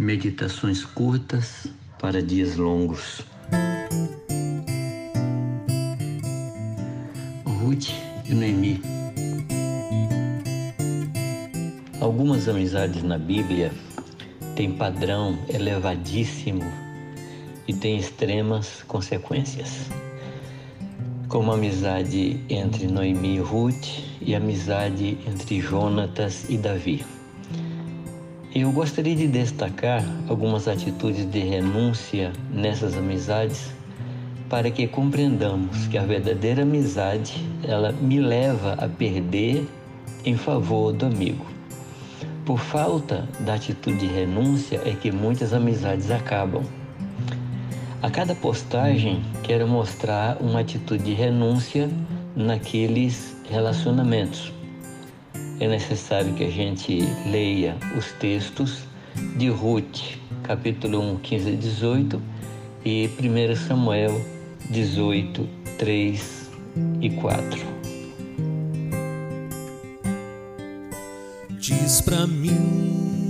Meditações curtas para dias longos. Ruth e Noemi. Algumas amizades na Bíblia têm padrão elevadíssimo e têm extremas consequências. Como a amizade entre Noemi e Ruth e a amizade entre Jonatas e Davi. Eu gostaria de destacar algumas atitudes de renúncia nessas amizades para que compreendamos que a verdadeira amizade ela me leva a perder em favor do amigo. Por falta da atitude de renúncia é que muitas amizades acabam. A cada postagem quero mostrar uma atitude de renúncia naqueles relacionamentos é necessário que a gente leia os textos de Ruth, capítulo 1, 15 a 18, e 1 Samuel 18, 3 e 4. Diz pra mim